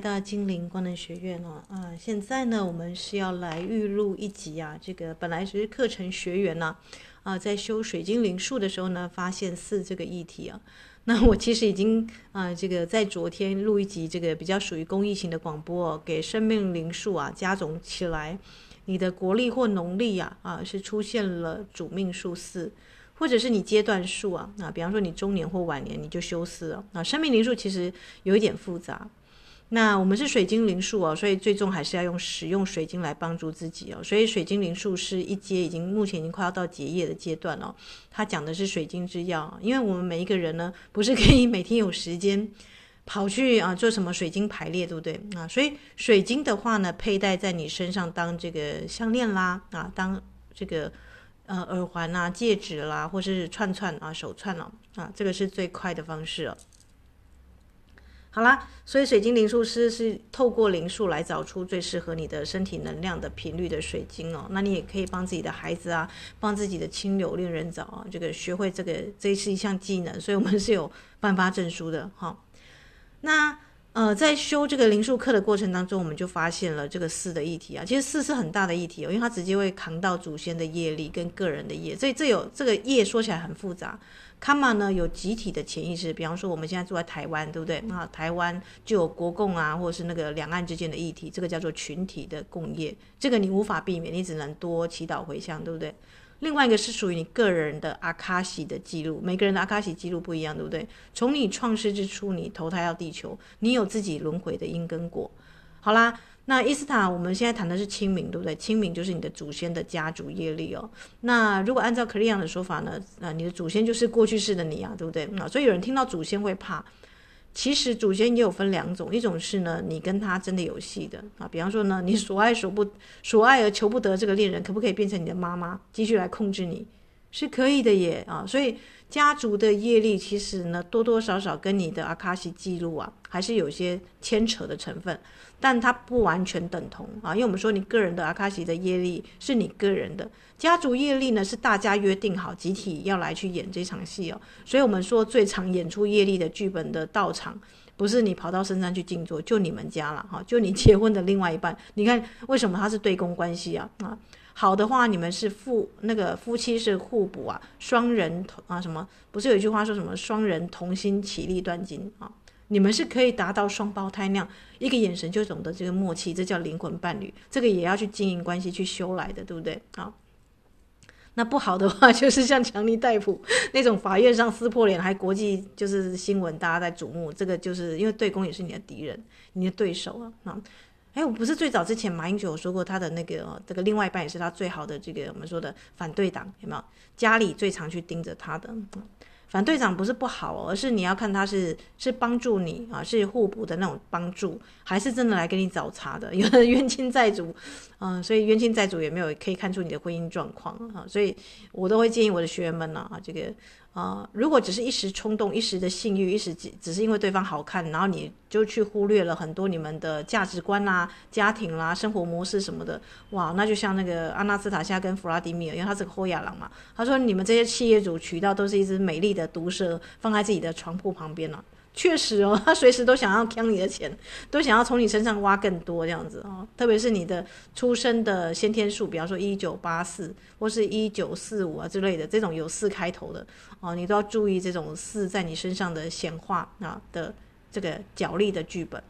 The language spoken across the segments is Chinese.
迎来到精灵光能学院哦啊！现在呢，我们是要来预录一集啊。这个本来是课程学员呢啊，在修水晶灵数的时候呢，发现四这个议题啊。那我其实已经啊，这个在昨天录一集这个比较属于公益型的广播，给生命灵数啊加总起来，你的国历或农历啊啊是出现了主命数四，或者是你阶段数啊啊，比方说你中年或晚年你就修四了啊。生命灵数其实有一点复杂。那我们是水晶灵数哦，所以最终还是要用使用水晶来帮助自己哦。所以水晶灵数是一阶，已经目前已经快要到结业的阶段了。它讲的是水晶之药，因为我们每一个人呢，不是可以每天有时间跑去啊做什么水晶排列，对不对啊？所以水晶的话呢，佩戴在你身上当这个项链啦啊，当这个呃耳环啊、戒指啦，或是串串啊、手串了啊，这个是最快的方式哦。好啦，所以水晶灵数师是透过灵数来找出最适合你的身体能量的频率的水晶哦。那你也可以帮自己的孩子啊，帮自己的亲友、恋人找啊，这个学会这个，这是一项技能，所以我们是有颁发证书的哈。那呃，在修这个灵数课的过程当中，我们就发现了这个四的议题啊。其实四是很大的议题哦，因为它直接会扛到祖先的业力跟个人的业，所以这有这个业说起来很复杂。卡玛呢有集体的潜意识，比方说我们现在住在台湾，对不对？那台湾就有国共啊，或者是那个两岸之间的议题，这个叫做群体的共业，这个你无法避免，你只能多祈祷回向，对不对？另外一个是属于你个人的阿卡西的记录，每个人的阿卡西记录不一样，对不对？从你创世之初，你投胎到地球，你有自己轮回的因跟果。好啦。那伊斯塔，我们现在谈的是清明，对不对？清明就是你的祖先的家族业力哦。那如果按照克里昂的说法呢？那，你的祖先就是过去式的你啊，对不对？啊，所以有人听到祖先会怕。其实祖先也有分两种，一种是呢，你跟他真的有戏的啊。比方说呢，你所爱所不所爱而求不得这个恋人，可不可以变成你的妈妈，继续来控制你？是可以的耶啊。所以家族的业力其实呢，多多少少跟你的阿卡西记录啊，还是有些牵扯的成分。但它不完全等同啊，因为我们说你个人的阿卡西的业力是你个人的，家族业力呢是大家约定好集体要来去演这场戏哦，所以我们说最常演出业力的剧本的道场，不是你跑到深山去静坐，就你们家了哈，就你结婚的另外一半，你看为什么他是对公关系啊啊？好的话，你们是夫那个夫妻是互补啊，双人同啊什么？不是有一句话说什么双人同心，其利断金啊？你们是可以达到双胞胎那样，一个眼神就懂得这个默契，这叫灵魂伴侣。这个也要去经营关系去修来的，对不对？好，那不好的话就是像强尼戴普那种法院上撕破脸，还国际就是新闻大家在瞩目。这个就是因为对公也是你的敌人，你的对手啊。啊，哎，我不是最早之前马英九说过他的那个这个另外一半也是他最好的这个我们说的反对党，有没有？家里最常去盯着他的。反队长不是不好，而是你要看他是是帮助你啊，是互补的那种帮助，还是真的来给你找茬的？有的冤亲债主，嗯、所以冤亲债主也没有可以看出你的婚姻状况啊，所以我都会建议我的学员们呢啊，这个。啊、呃，如果只是一时冲动、一时的性欲、一时只是因为对方好看，然后你就去忽略了很多你们的价值观啦、啊、家庭啦、生活模式什么的，哇，那就像那个阿纳斯塔夏跟弗拉迪米尔，因为他是个后亚郎嘛，他说你们这些企业主娶到都是一只美丽的毒蛇，放在自己的床铺旁边了、确实哦，他随时都想要抢你的钱，都想要从你身上挖更多这样子哦。特别是你的出生的先天数，比方说一九八四或是一九四五啊之类的，这种有四开头的哦，你都要注意这种四在你身上的显化啊的这个角力的剧本。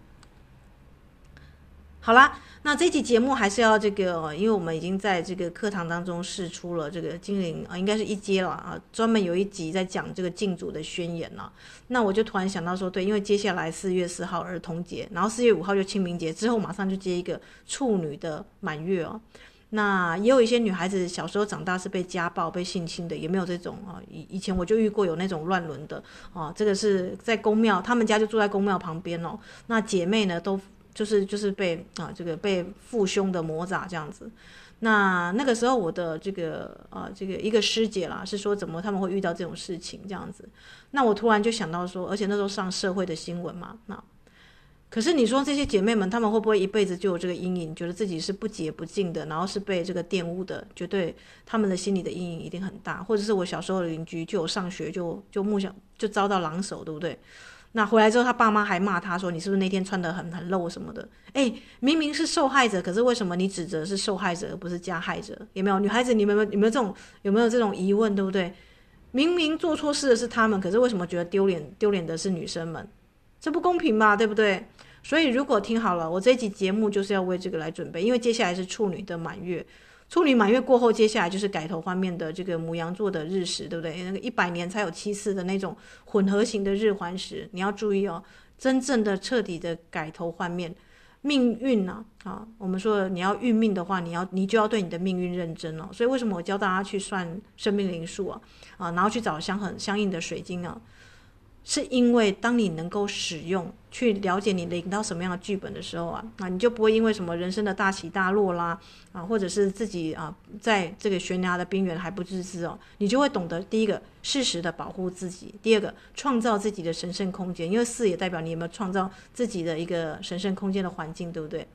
好啦，那这期节目还是要这个，因为我们已经在这个课堂当中试出了这个精灵啊，应该是一阶了啊，专门有一集在讲这个禁主的宣言了。那我就突然想到说，对，因为接下来四月四号儿童节，然后四月五号就清明节，之后马上就接一个处女的满月哦。那也有一些女孩子小时候长大是被家暴、被性侵的，也没有这种啊。以以前我就遇过有那种乱伦的啊，这个是在宫庙，他们家就住在宫庙旁边哦。那姐妹呢都。就是就是被啊这个被父兄的魔爪这样子，那那个时候我的这个啊这个一个师姐啦是说怎么他们会遇到这种事情这样子，那我突然就想到说，而且那时候上社会的新闻嘛，那可是你说这些姐妹们她们会不会一辈子就有这个阴影，觉得自己是不洁不净的，然后是被这个玷污的，绝对他们的心里的阴影一定很大，或者是我小时候的邻居就有上学就就梦想就遭到狼手，对不对？那回来之后，他爸妈还骂他说：“你是不是那天穿得很很露什么的？”哎，明明是受害者，可是为什么你指责是受害者而不是加害者？有没有女孩子？你们有没有没有这种有没有这种疑问？对不对？明明做错事的是他们，可是为什么觉得丢脸？丢脸的是女生们，这不公平嘛？对不对？所以如果听好了，我这一集节目就是要为这个来准备，因为接下来是处女的满月。处女满月过后，接下来就是改头换面的这个母羊座的日食，对不对？那个一百年才有七次的那种混合型的日环食，你要注意哦。真正的彻底的改头换面，命运呢？啊，我们说你要运命的话，你要你就要对你的命运认真哦。所以为什么我教大家去算生命灵数啊？啊，然后去找相很相应的水晶啊？是因为当你能够使用，去了解你领到什么样的剧本的时候啊，啊，你就不会因为什么人生的大起大落啦，啊，或者是自己啊，在这个悬崖的边缘还不自知哦，你就会懂得第一个适时的保护自己，第二个创造自己的神圣空间，因为四也代表你有没有创造自己的一个神圣空间的环境，对不对？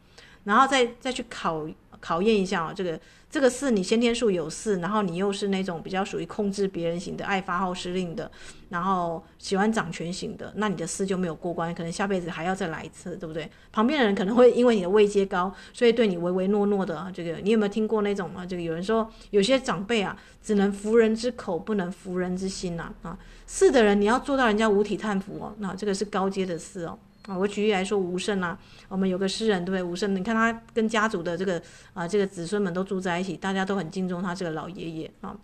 然后再再去考考验一下啊，这个。这个四，你先天数有四，然后你又是那种比较属于控制别人型的、爱发号施令的，然后喜欢掌权型的，那你的四就没有过关，可能下辈子还要再来一次，对不对？旁边的人可能会因为你的位阶高，所以对你唯唯诺诺的。这个你有没有听过那种啊？这个有人说有些长辈啊，只能服人之口，不能服人之心呐啊，啊。四的人你要做到人家五体叹服哦，那这个是高阶的四哦。啊，我举例来说，吴胜啊，我们有个诗人，对不对？吴胜，你看他跟家族的这个啊，这个子孙们都住在一起，大家都很敬重他这个老爷爷啊。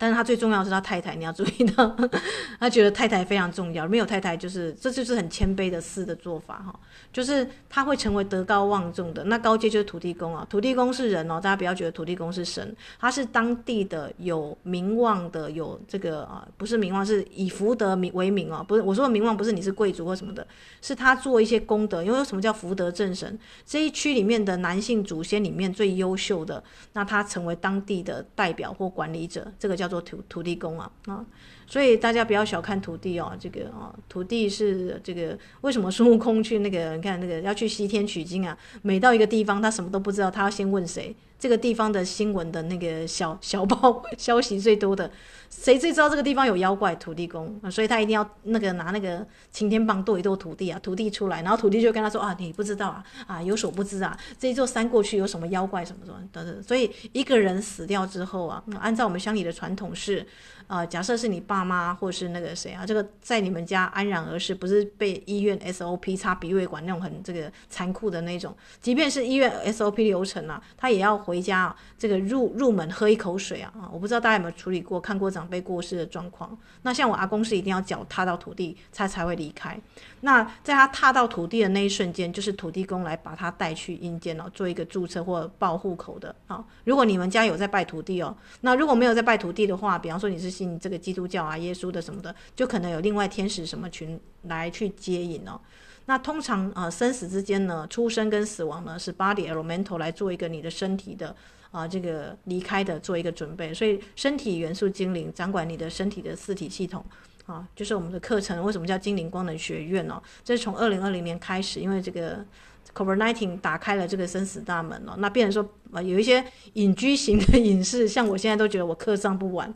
但是他最重要的是他太太，你要注意到，他觉得太太非常重要，没有太太就是这就是很谦卑的四的做法哈，就是他会成为德高望重的。那高阶就是土地公啊，土地公是人哦，大家不要觉得土地公是神，他是当地的有名望的，有这个啊，不是名望，是以福德名为名哦，不是我说的名望，不是你是贵族或什么的，是他做一些功德，因为什么叫福德正神？这一区里面的男性祖先里面最优秀的，那他成为当地的代表或管理者，这个叫。做土土地公啊啊，所以大家不要小看土地哦，这个啊，土地是这个为什么孙悟空去那个你看那个要去西天取经啊？每到一个地方，他什么都不知道，他要先问谁？这个地方的新闻的那个小小报 消息最多的，谁最知道这个地方有妖怪？土地公啊，所以他一定要那个拿那个擎天棒剁一剁土地啊，土地出来，然后土地就跟他说啊，你不知道啊 啊，有所不知啊，这一座山过去有什么妖怪什么什么等等。所以一个人死掉之后啊，按照我们乡里的传统是。啊、呃，假设是你爸妈或是那个谁啊，这个在你们家安然而逝，不是被医院 SOP 插鼻胃管那种很这个残酷的那种，即便是医院 SOP 流程啊，他也要回家啊，这个入入门喝一口水啊啊！我不知道大家有没有处理过，看过长辈过世的状况。那像我阿公是一定要脚踏到土地，他才会离开。那在他踏到土地的那一瞬间，就是土地公来把他带去阴间哦，做一个注册或报户口的啊。如果你们家有在拜土地哦，那如果没有在拜土地的话，比方说你是。信这个基督教啊，耶稣的什么的，就可能有另外天使什么群来去接引哦。那通常呃生死之间呢，出生跟死亡呢是 body elemental 来做一个你的身体的啊、这个离开的做一个准备。所以身体元素精灵掌管你的身体的四体系统啊，就是我们的课程为什么叫精灵光能学院呢、哦？这是从二零二零年开始，因为这个。COVID-19 打开了这个生死大门哦，那变成说啊，有一些隐居型的隐士，像我现在都觉得我课上不完，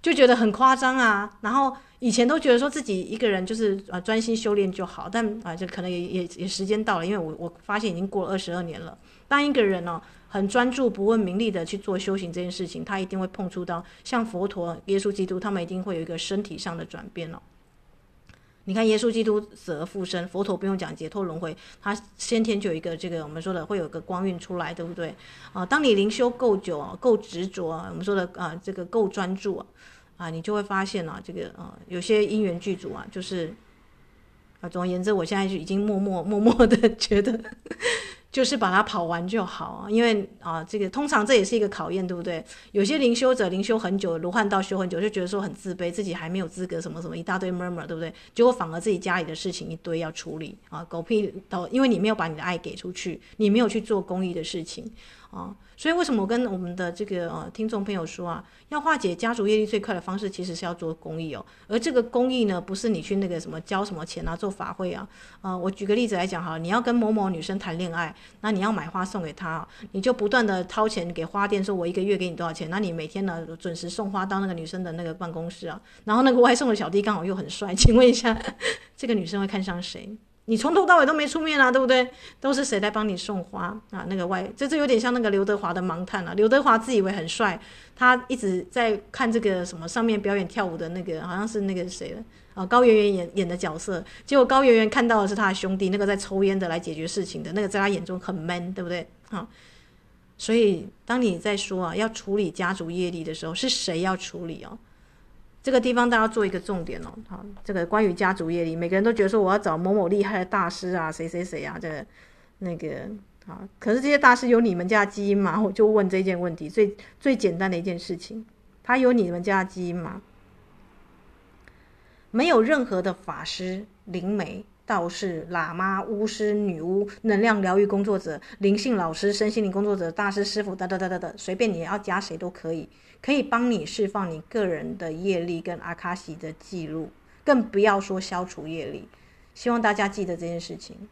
就觉得很夸张啊。然后以前都觉得说自己一个人就是啊专心修炼就好，但啊就可能也也也时间到了，因为我我发现已经过了二十二年了。当一个人呢很专注不问名利的去做修行这件事情，他一定会碰触到像佛陀、耶稣基督，他们一定会有一个身体上的转变哦。你看，耶稣基督死而复生，佛陀不用讲解脱轮回，他先天就有一个这个我们说的会有个光晕出来，对不对？啊，当你灵修够久，够执着，我们说的啊，这个够专注啊，啊，你就会发现啊，这个啊，有些因缘具足啊，就是啊，总而言之，我现在就已经默默默默的觉得。就是把它跑完就好，因为啊，这个通常这也是一个考验，对不对？有些灵修者灵修很久，罗汉道修很久，就觉得说很自卑，自己还没有资格，什么什么一大堆 murmur，对不对？结果反而自己家里的事情一堆要处理啊，狗屁都，因为你没有把你的爱给出去，你没有去做公益的事情啊。所以为什么我跟我们的这个呃听众朋友说啊，要化解家族业力最快的方式，其实是要做公益哦。而这个公益呢，不是你去那个什么交什么钱啊，做法会啊。呃，我举个例子来讲哈，你要跟某某女生谈恋爱，那你要买花送给她，你就不断的掏钱给花店，说我一个月给你多少钱，那你每天呢准时送花到那个女生的那个办公室啊。然后那个外送的小弟刚好又很帅，请问一下，这个女生会看上谁？你从头到尾都没出面啊，对不对？都是谁来帮你送花啊？那个外，这这有点像那个刘德华的盲探啊。刘德华自以为很帅，他一直在看这个什么上面表演跳舞的那个，好像是那个谁了啊？高圆圆演演的角色。结果高圆圆看到的是他的兄弟，那个在抽烟的来解决事情的那个，在他眼中很 man，对不对？啊，所以当你在说啊要处理家族业力的时候，是谁要处理哦？这个地方大家做一个重点哦，好，这个关于家族业力，每个人都觉得说我要找某某厉害的大师啊，谁谁谁啊，这个那个啊，可是这些大师有你们家基因吗？我就问这件问题，最最简单的一件事情，他有你们家基因吗？没有任何的法师、灵媒、道士、喇嘛、巫师、女巫、能量疗愈工作者、灵性老师、身心灵工作者、大师、师傅，等等等等等，随便你要加谁都可以。可以帮你释放你个人的业力跟阿卡西的记录，更不要说消除业力。希望大家记得这件事情。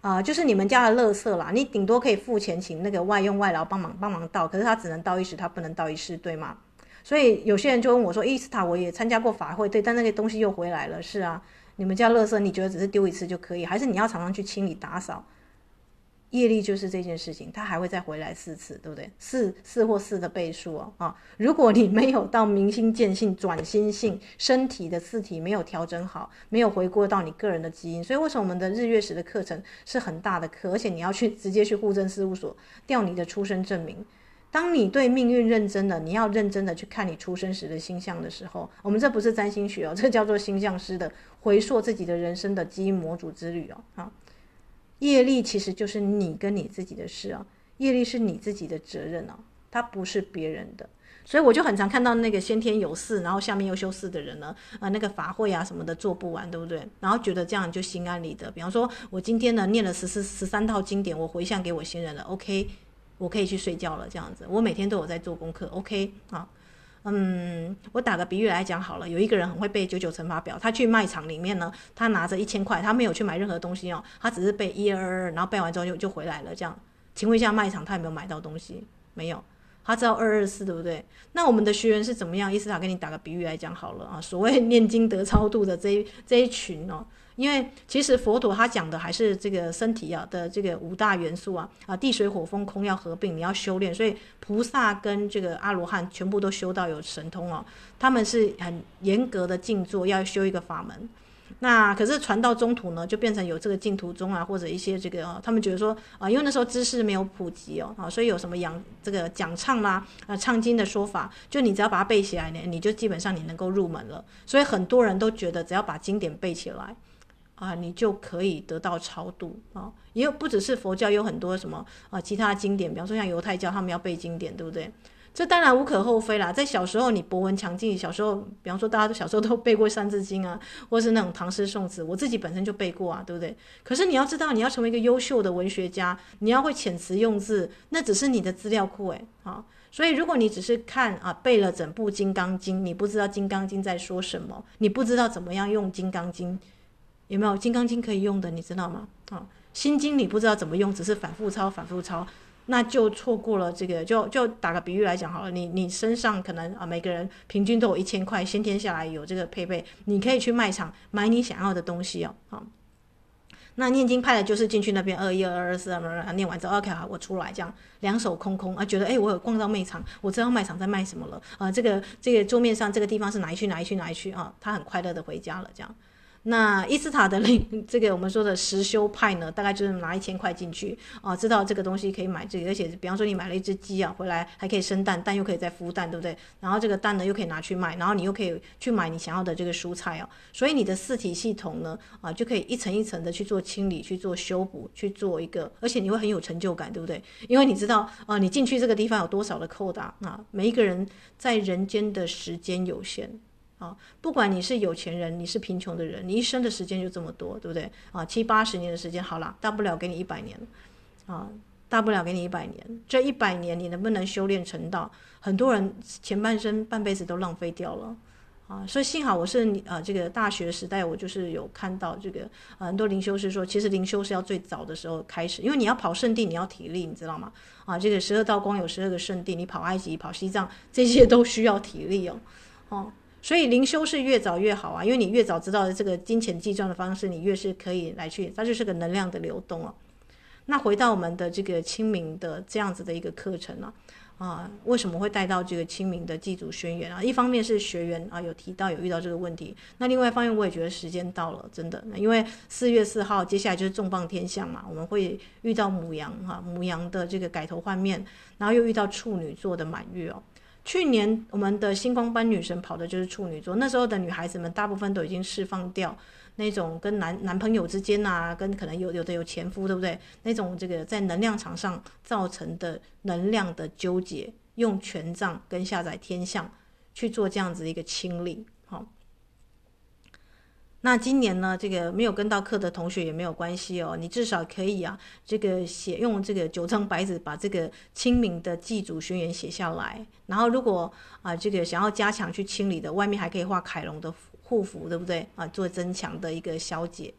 啊、就是你们家的垃圾啦，你顶多可以付钱请那个外佣外劳帮忙帮忙倒，可是他只能倒一时，他不能倒一世，对吗？所以有些人就问我说：“伊斯塔，我也参加过法会，对，但那个东西又回来了。”是啊，你们家垃圾你觉得只是丢一次就可以，还是你要常常去清理打扫？业力就是这件事情，它还会再回来四次，对不对？四四或四的倍数哦啊！如果你没有到明心见性、转心性，身体的四体没有调整好，没有回归到你个人的基因，所以为什么我们的日月食的课程是很大的课，而且你要去直接去户政事务所调你的出生证明。当你对命运认真的，你要认真的去看你出生时的星象的时候，我们这不是占星学哦，这叫做星象师的回溯自己的人生的基因模组之旅哦啊。业力其实就是你跟你自己的事啊，业力是你自己的责任啊，它不是别人的。所以我就很常看到那个先天有四，然后下面又修四的人呢，啊，那个法会啊什么的做不完，对不对？然后觉得这样就心安理得。比方说，我今天呢念了十四十三套经典，我回向给我先人了，OK，我可以去睡觉了，这样子。我每天都有在做功课，OK 啊。嗯，我打个比喻来讲好了，有一个人很会背九九乘法表，他去卖场里面呢，他拿着一千块，他没有去买任何东西哦，他只是背一二二，然后背完之后就就回来了。这样，请问一下卖场他有没有买到东西？没有，他知道二二四对不对？那我们的学员是怎么样？伊斯塔给你打个比喻来讲好了啊，所谓念经得超度的这一这一群哦。因为其实佛陀他讲的还是这个身体啊的这个五大元素啊啊地水火风空要合并，你要修炼，所以菩萨跟这个阿罗汉全部都修到有神通哦，他们是很严格的静坐，要修一个法门。那可是传到中途呢，就变成有这个净土宗啊，或者一些这个、哦、他们觉得说啊，因为那时候知识没有普及哦啊，所以有什么讲这个讲唱啦啊唱经的说法，就你只要把它背起来呢，你就基本上你能够入门了。所以很多人都觉得只要把经典背起来。啊，你就可以得到超度啊！也有不只是佛教，有很多什么啊，其他经典，比方说像犹太教，他们要背经典，对不对？这当然无可厚非啦。在小时候，你博闻强记，小时候，比方说大家都小时候都背过《三字经》啊，或是那种唐诗宋词，我自己本身就背过啊，对不对？可是你要知道，你要成为一个优秀的文学家，你要会遣词用字，那只是你的资料库诶。啊。所以如果你只是看啊背了整部《金刚经》，你不知道《金刚经》在说什么，你不知道怎么样用《金刚经》。有没有《金刚经》可以用的？你知道吗？啊，《心经》你不知道怎么用，只是反复抄、反复抄，那就错过了这个。就就打个比喻来讲好了，你你身上可能啊，每个人平均都有一千块，先天下来有这个配备，你可以去卖场买你想要的东西哦。好，那念经派的就是进去那边二一二二四啊，念完之后 OK 好，我出来这样两手空空啊，觉得哎，我有逛到卖场，我知道卖场在卖什么了啊，这个这个桌面上这个地方是哪一区哪一区哪一区啊，他很快乐的回家了这样。那伊斯塔的 另这个我们说的实修派呢，大概就是拿一千块进去啊，知道这个东西可以买这个，而且比方说你买了一只鸡啊，回来还可以生蛋，蛋又可以再孵蛋，对不对？然后这个蛋呢又可以拿去卖，然后你又可以去买你想要的这个蔬菜哦，所以你的四体系统呢啊就可以一层一层的去做清理、去做修补、去做一个，而且你会很有成就感，对不对？因为你知道啊，你进去这个地方有多少的扣打啊，每一个人在人间的时间有限。啊，不管你是有钱人，你是贫穷的人，你一生的时间就这么多，对不对？啊，七八十年的时间，好了，大不了给你一百年，啊，大不了给你一百年。这一百年你能不能修炼成道？很多人前半生半辈子都浪费掉了。啊，所以幸好我是呃这个大学时代，我就是有看到这个、呃、很多灵修师说，其实灵修是要最早的时候开始，因为你要跑圣地，你要体力，你知道吗？啊，这个十二道光有十二个圣地，你跑埃及、跑西藏，这些都需要体力哦。哦，所以灵修是越早越好啊，因为你越早知道这个金钱计算的方式，你越是可以来去，它就是个能量的流动哦。那回到我们的这个清明的这样子的一个课程呢、啊？啊，为什么会带到这个清明的祭祖宣言啊？一方面是学员啊有提到有遇到这个问题，那另外一方面我也觉得时间到了，真的，因为四月四号接下来就是重磅天象嘛，我们会遇到母羊哈，母羊的这个改头换面，然后又遇到处女座的满月哦。去年我们的星光班女神跑的就是处女座，那时候的女孩子们大部分都已经释放掉。那种跟男男朋友之间啊，跟可能有有的有前夫，对不对？那种这个在能量场上造成的能量的纠结，用权杖跟下载天象去做这样子一个清理。那今年呢，这个没有跟到课的同学也没有关系哦，你至少可以啊，这个写用这个九张白纸把这个清明的祭祖宣言写下来。然后如果啊，这个想要加强去清理的，外面还可以画凯龙的。护符对不对啊？做增强的一个消解。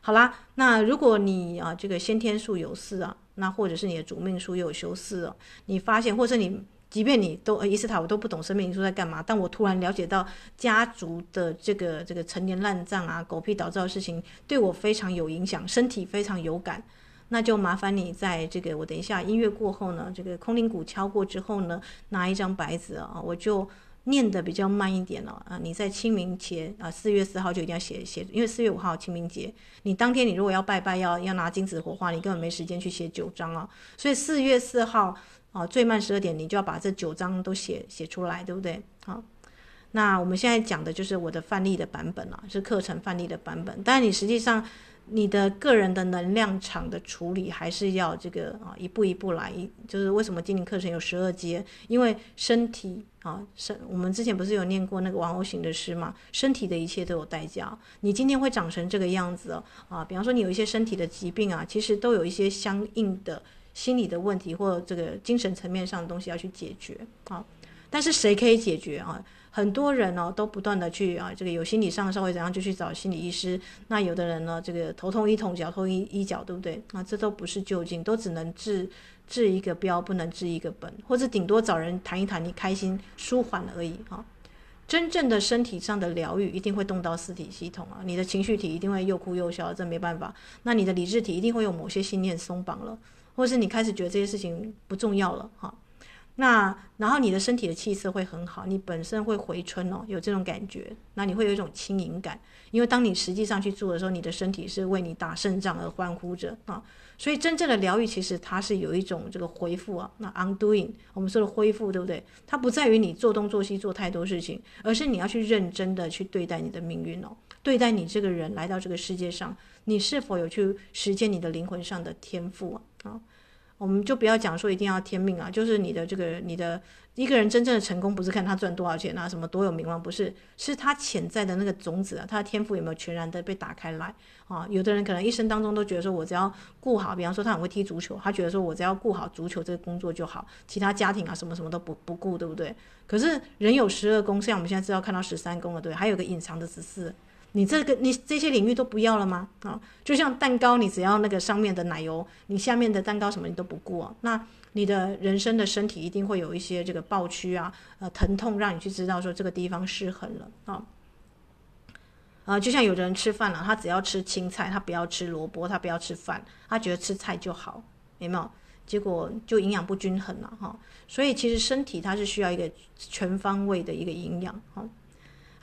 好啦，那如果你啊这个先天数有四啊，那或者是你的主命数又有修四啊，你发现或者你即便你都呃伊斯塔我都不懂生命灵数在干嘛，但我突然了解到家族的这个这个陈年烂账啊、狗屁倒灶的事情对我非常有影响，身体非常有感，那就麻烦你在这个我等一下音乐过后呢，这个空灵鼓敲过之后呢，拿一张白纸啊，我就。念得比较慢一点了啊！你在清明节啊，四月四号就一定要写写，因为四月五号清明节，你当天你如果要拜拜要要拿金纸火化，你根本没时间去写九章啊。所以四月四号啊，最慢十二点你就要把这九章都写写出来，对不对？好，那我们现在讲的就是我的范例的版本了，是课程范例的版本，但你实际上。你的个人的能量场的处理还是要这个啊，一步一步来。就是为什么精灵课程有十二阶？因为身体啊，身我们之前不是有念过那个玩偶型的诗吗？身体的一切都有代价。你今天会长成这个样子哦啊，比方说你有一些身体的疾病啊，其实都有一些相应的心理的问题或这个精神层面上的东西要去解决啊。但是谁可以解决啊？很多人呢、哦、都不断的去啊，这个有心理上稍微怎样就去找心理医师。那有的人呢，这个头痛医头，脚痛医医脚，对不对？那这都不是究竟，都只能治治一个标，不能治一个本，或者顶多找人谈一谈，你开心舒缓而已啊。真正的身体上的疗愈，一定会动到四体系统啊。你的情绪体一定会又哭又笑，这没办法。那你的理智体一定会有某些信念松绑了，或是你开始觉得这些事情不重要了哈。那然后你的身体的气色会很好，你本身会回春哦，有这种感觉。那你会有一种轻盈感，因为当你实际上去做的时候，你的身体是为你打胜仗而欢呼着啊。所以真正的疗愈其实它是有一种这个恢复啊，那 undoing 我们说的恢复对不对？它不在于你做东做西做太多事情，而是你要去认真的去对待你的命运哦，对待你这个人来到这个世界上，你是否有去实践你的灵魂上的天赋啊？啊。我们就不要讲说一定要天命啊，就是你的这个你的一个人真正的成功，不是看他赚多少钱啊，什么多有名望，不是，是他潜在的那个种子啊，他的天赋有没有全然的被打开来啊？有的人可能一生当中都觉得说，我只要顾好，比方说他很会踢足球，他觉得说我只要顾好足球这个工作就好，其他家庭啊什么什么都不不顾，对不对？可是人有十二宫，像我们现在知道看到十三宫了，对，还有个隐藏的十四。你这个你这些领域都不要了吗？啊，就像蛋糕，你只要那个上面的奶油，你下面的蛋糕什么你都不顾啊。那你的人生的身体一定会有一些这个暴区啊，呃，疼痛，让你去知道说这个地方失衡了啊。啊，就像有的人吃饭了，他只要吃青菜，他不要吃萝卜，他不要吃饭，他觉得吃菜就好，有没有？结果就营养不均衡了哈。所以其实身体它是需要一个全方位的一个营养哈。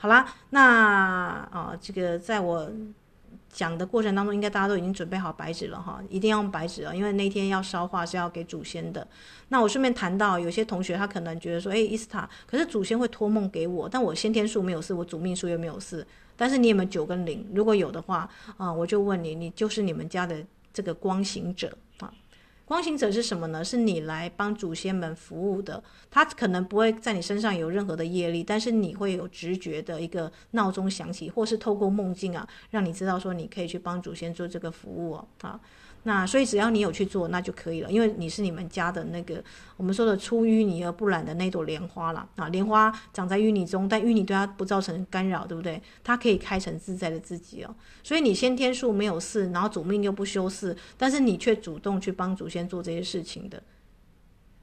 好啦，那啊，这个在我讲的过程当中，应该大家都已经准备好白纸了哈，一定要用白纸啊，因为那天要烧化是要给祖先的。那我顺便谈到，有些同学他可能觉得说，哎，伊斯塔，可是祖先会托梦给我，但我先天数没有四，我主命数又没有四，但是你有没有九跟零？如果有的话啊，我就问你，你就是你们家的这个光行者啊。光行者是什么呢？是你来帮祖先们服务的。他可能不会在你身上有任何的业力，但是你会有直觉的一个闹钟响起，或是透过梦境啊，让你知道说你可以去帮祖先做这个服务哦。啊，那所以只要你有去做，那就可以了，因为你是你们家的那个我们说的出淤泥而不染的那朵莲花了啊。莲花长在淤泥中，但淤泥对它不造成干扰，对不对？它可以开成自在的自己哦。所以你先天数没有四，然后主命又不修四，但是你却主动去帮祖先做这些事情的，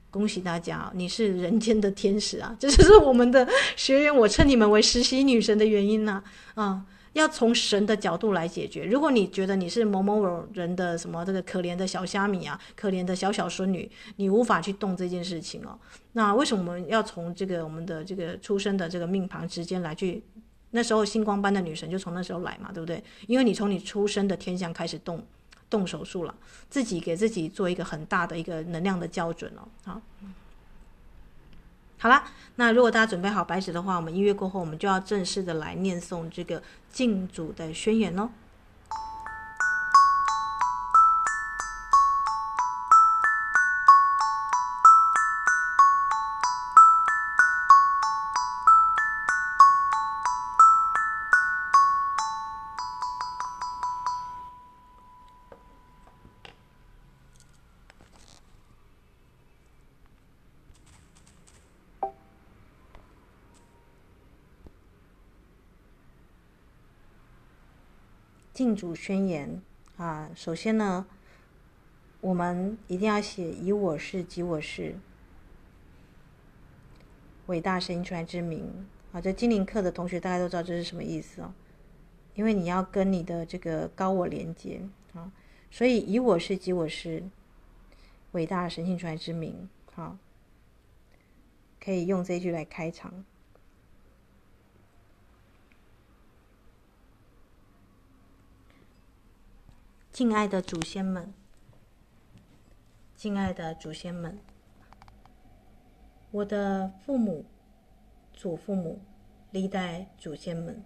恭喜大家，你是人间的天使啊！这就是我们的学员，我称你们为实习女神的原因呢。啊要从神的角度来解决。如果你觉得你是某某某人的什么这个可怜的小虾米啊，可怜的小小孙女，你无法去动这件事情哦。那为什么我们要从这个我们的这个出生的这个命盘之间来去？那时候星光般的女神就从那时候来嘛，对不对？因为你从你出生的天象开始动动手术了，自己给自己做一个很大的一个能量的校准了，好。好啦，那如果大家准备好白纸的话，我们音乐过后，我们就要正式的来念诵这个敬祖的宣言喽。主宣言啊，首先呢，我们一定要写以我是及我是伟大神性传来之名啊。这精灵课的同学大家都知道这是什么意思哦，因为你要跟你的这个高我连接啊，所以以我是及我是伟大神性传来之名，好，可以用这一句来开场。敬爱的祖先们，敬爱的祖先们，我的父母、祖父母、历代祖先们，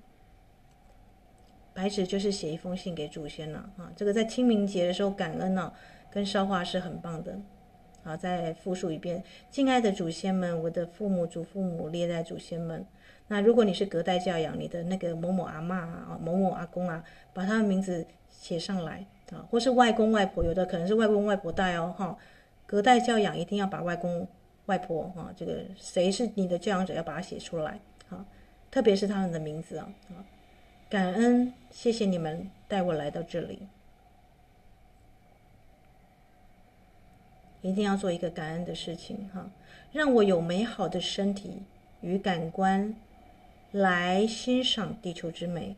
白纸就是写一封信给祖先了啊！这个在清明节的时候感恩呢、啊，跟烧化是很棒的。好，再复述一遍：敬爱的祖先们，我的父母、祖父母、历代祖先们。那如果你是隔代教养，你的那个某某阿嬷啊、某某阿公啊，把他的名字写上来。啊，或是外公外婆，有的可能是外公外婆带哦，哈，隔代教养一定要把外公外婆哈，这个谁是你的教养者，要把它写出来，啊，特别是他们的名字啊，啊，感恩，谢谢你们带我来到这里，一定要做一个感恩的事情哈，让我有美好的身体与感官来欣赏地球之美。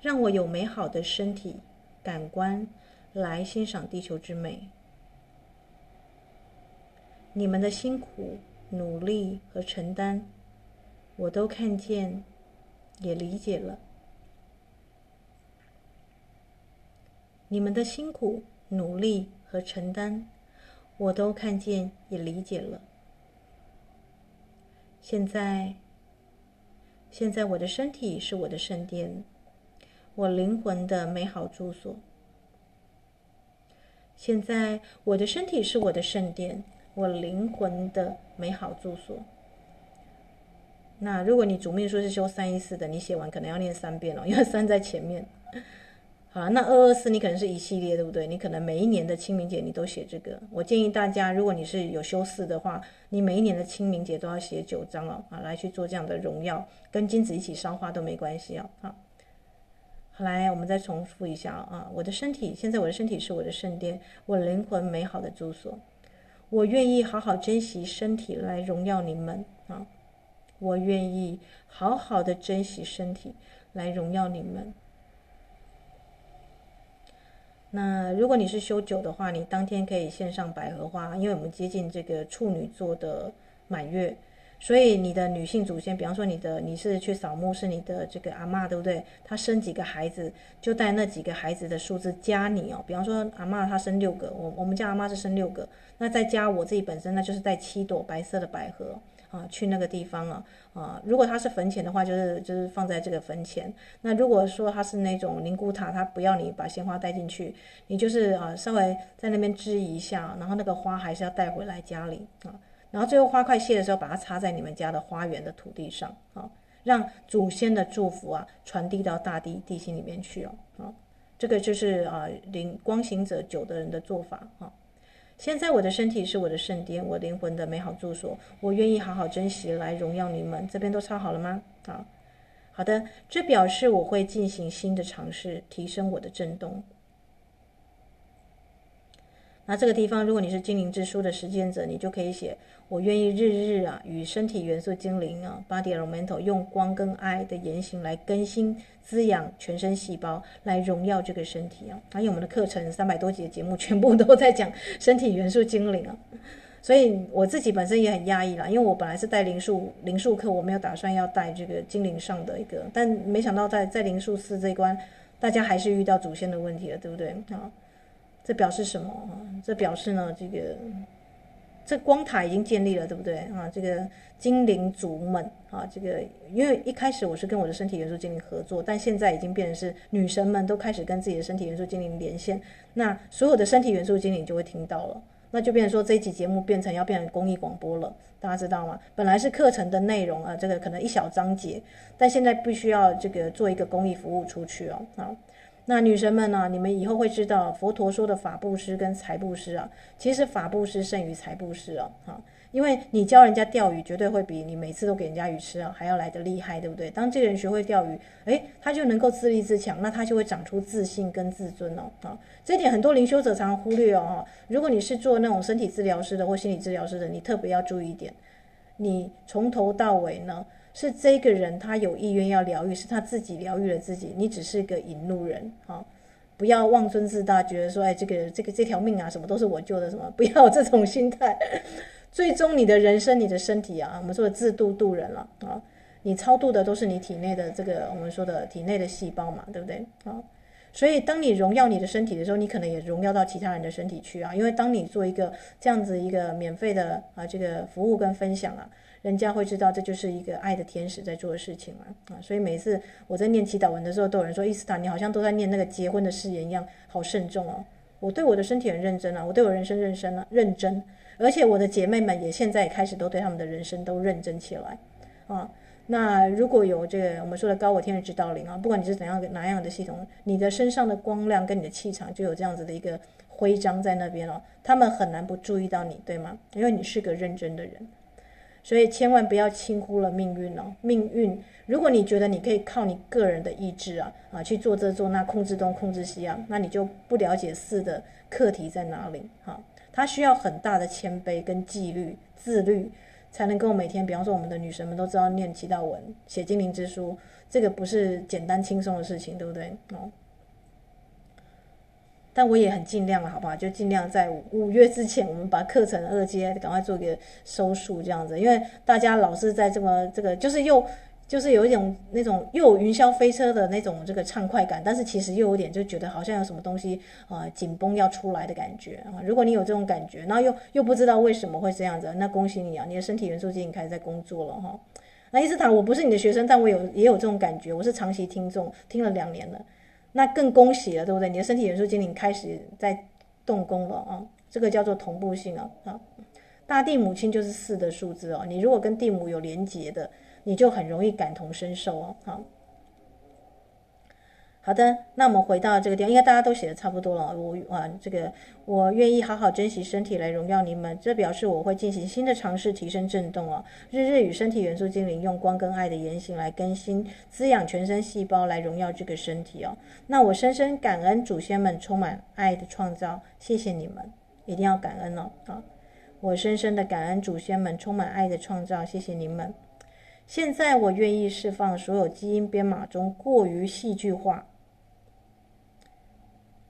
让我有美好的身体、感官来欣赏地球之美。你们的辛苦、努力和承担，我都看见，也理解了。你们的辛苦、努力和承担，我都看见，也理解了。现在，现在我的身体是我的圣殿。我灵魂的美好住所。现在，我的身体是我的圣殿，我灵魂的美好住所。那如果你主命数是修三一四的，你写完可能要念三遍哦，因为三在前面。好，那二二四你可能是一系列，对不对？你可能每一年的清明节你都写这个。我建议大家，如果你是有修四的话，你每一年的清明节都要写九章哦，啊，来去做这样的荣耀，跟金子一起烧化都没关系哦，来，我们再重复一下啊！我的身体，现在我的身体是我的圣殿，我灵魂美好的住所。我愿意好好珍惜身体来荣耀你们啊！我愿意好好的珍惜身体来荣耀你们。那如果你是修九的话，你当天可以献上百合花，因为我们接近这个处女座的满月。所以你的女性祖先，比方说你的你是去扫墓，是你的这个阿嬷，对不对？她生几个孩子，就带那几个孩子的数字加你哦。比方说阿嬷她生六个，我我们家阿嬷是生六个，那再加我自己本身，那就是带七朵白色的百合啊，去那个地方啊啊。如果他是坟前的话，就是就是放在这个坟前。那如果说他是那种灵骨塔，他不要你把鲜花带进去，你就是啊稍微在那边支一下，然后那个花还是要带回来家里啊。然后最后花快谢的时候，把它插在你们家的花园的土地上啊，让祖先的祝福啊传递到大地地心里面去哦。啊，这个就是啊灵光行者九的人的做法啊。现在我的身体是我的圣殿，我灵魂的美好住所，我愿意好好珍惜来荣耀你们。这边都抄好了吗？啊，好的，这表示我会进行新的尝试，提升我的振动。那这个地方，如果你是精灵之书的实践者，你就可以写：我愿意日日啊，与身体元素精灵啊，Body Elemental 用光跟爱的言行来更新、滋养全身细胞，来荣耀这个身体啊。还有我们的课程三百多集的节目，全部都在讲身体元素精灵啊。所以我自己本身也很压抑啦，因为我本来是带灵数灵数课，我没有打算要带这个精灵上的一个，但没想到在在灵数四这一关，大家还是遇到祖先的问题了，对不对啊？这表示什么？这表示呢，这个这光塔已经建立了，对不对啊？这个精灵族们啊，这个因为一开始我是跟我的身体元素精灵合作，但现在已经变成是女神们都开始跟自己的身体元素精灵连线，那所有的身体元素精灵就会听到了，那就变成说这一集节目变成要变成公益广播了，大家知道吗？本来是课程的内容啊，这个可能一小章节，但现在必须要这个做一个公益服务出去哦，啊。那女神们呢、你们以后会知道，佛陀说的法布施跟财布施啊，其实法布施胜于财布施啊，哈，因为你教人家钓鱼，绝对会比你每次都给人家鱼吃啊还要来得厉害，对不对？当这个人学会钓鱼，诶，他就能够自立自强，那他就会长出自信跟自尊哦，啊，这一点很多灵修者常常忽略哦，哈如果你是做那种身体治疗师的或心理治疗师的，你特别要注意一点，你从头到尾呢。是这个人，他有意愿要疗愈，是他自己疗愈了自己。你只是个引路人啊！不要妄尊自大，觉得说，哎，这个这个这条命啊，什么都是我救的，什么 不要这种心态。最终，你的人生，你的身体啊，我们说的自度度人了啊！你超度的都是你体内的这个我们说的体内的细胞嘛，对不对啊？所以，当你荣耀你的身体的时候，你可能也荣耀到其他人的身体去啊！因为当你做一个这样子一个免费的啊这个服务跟分享啊。人家会知道这就是一个爱的天使在做的事情啊啊，所以每次我在念祈祷文的时候，都有人说伊斯塔，你好像都在念那个结婚的誓言一样，好慎重哦。我对我的身体很认真啊，我对我人生认真啊，认真。而且我的姐妹们也现在也开始都对他们的人生都认真起来啊。那如果有这个我们说的高我天的指导灵啊，不管你是怎样哪样的系统，你的身上的光亮跟你的气场就有这样子的一个徽章在那边哦，他们很难不注意到你，对吗？因为你是个认真的人。所以千万不要轻忽了命运哦！命运，如果你觉得你可以靠你个人的意志啊啊去做这做那，控制东控制西啊，那你就不了解四的课题在哪里哈、啊？它需要很大的谦卑跟纪律、自律，才能够每天，比方说我们的女神们都知道念祈祷文、写精灵之书，这个不是简单轻松的事情，对不对？哦。但我也很尽量了，好不好？就尽量在五月之前，我们把课程二阶赶快做一个收束，这样子。因为大家老是在这么这个，就是又就是有一种那种又有云霄飞车的那种这个畅快感，但是其实又有点就觉得好像有什么东西啊紧绷要出来的感觉啊。如果你有这种感觉，然后又又不知道为什么会这样子，那恭喜你啊，你的身体元素已经开始在工作了哈。那伊斯坦，我不是你的学生，但我有也有这种感觉，我是长期听众，听了两年了。那更恭喜了，对不对？你的身体元素精灵开始在动工了啊！这个叫做同步性啊啊！大地母亲就是四的数字哦。你如果跟地母有连结的，你就很容易感同身受哦。好。好的，那我们回到这个地方，应该大家都写的差不多了。我啊，这个我愿意好好珍惜身体来荣耀你们，这表示我会进行新的尝试，提升振动哦。日日与身体元素精灵用光跟爱的言行来更新、滋养全身细胞，来荣耀这个身体哦。那我深深感恩祖先们充满爱的创造，谢谢你们，一定要感恩哦。啊，我深深的感恩祖先们充满爱的创造，谢谢你们。现在我愿意释放所有基因编码中过于戏剧化。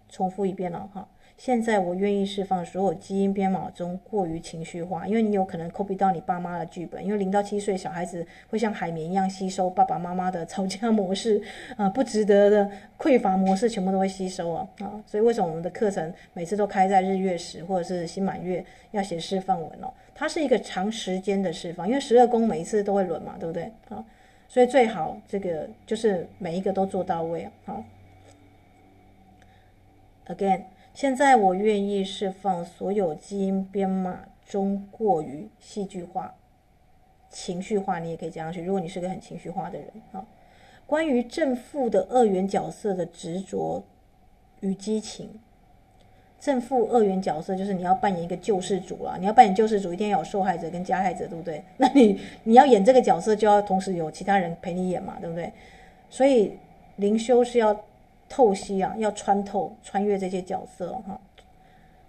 重复一遍了哈，现在我愿意释放所有基因编码中过于情绪化，因为你有可能 copy 到你爸妈的剧本，因为零到七岁小孩子会像海绵一样吸收爸爸妈妈的吵架模式啊，不值得的匮乏模式全部都会吸收啊啊，所以为什么我们的课程每次都开在日月食或者是新满月要写释放文哦？它是一个长时间的释放，因为十二宫每一次都会轮嘛，对不对啊？所以最好这个就是每一个都做到位啊。Again，现在我愿意释放所有基因编码中过于戏剧化。情绪化，你也可以加上去。如果你是个很情绪化的人啊，关于正负的二元角色的执着与激情，正负二元角色就是你要扮演一个救世主啦，你要扮演救世主，一定要有受害者跟加害者，对不对？那你你要演这个角色，就要同时有其他人陪你演嘛，对不对？所以灵修是要透析啊，要穿透、穿越这些角色哈。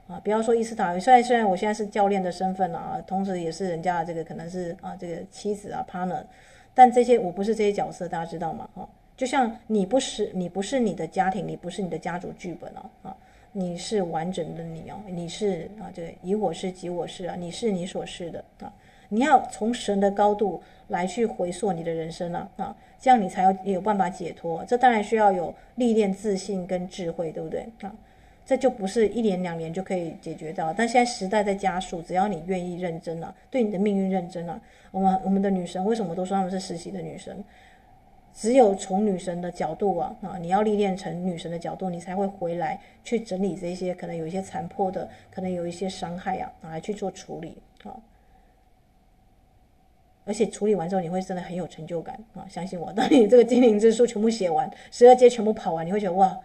啊，不要说伊斯塔，虽然虽然我现在是教练的身份了啊，同时也是人家的这个可能是啊这个妻子啊 partner，但这些我不是这些角色，大家知道吗？哈，就像你不是你不是你的家庭，你不是你的家族剧本哦，啊，你是完整的你哦，你是啊这个以我是及我是啊，你是你所是的啊，你要从神的高度来去回溯你的人生啊啊，这样你才有有办法解脱，这当然需要有历练、自信跟智慧，对不对啊？这就不是一年两年就可以解决到，但现在时代在加速，只要你愿意认真啊，对你的命运认真啊，我们我们的女神为什么都说她们是实习的女神？只有从女神的角度啊啊，你要历练成女神的角度，你才会回来去整理这些可能有一些残破的，可能有一些伤害啊，来去做处理啊。而且处理完之后，你会真的很有成就感啊！相信我，当你这个精灵之书全部写完，十二阶全部跑完，你会觉得哇！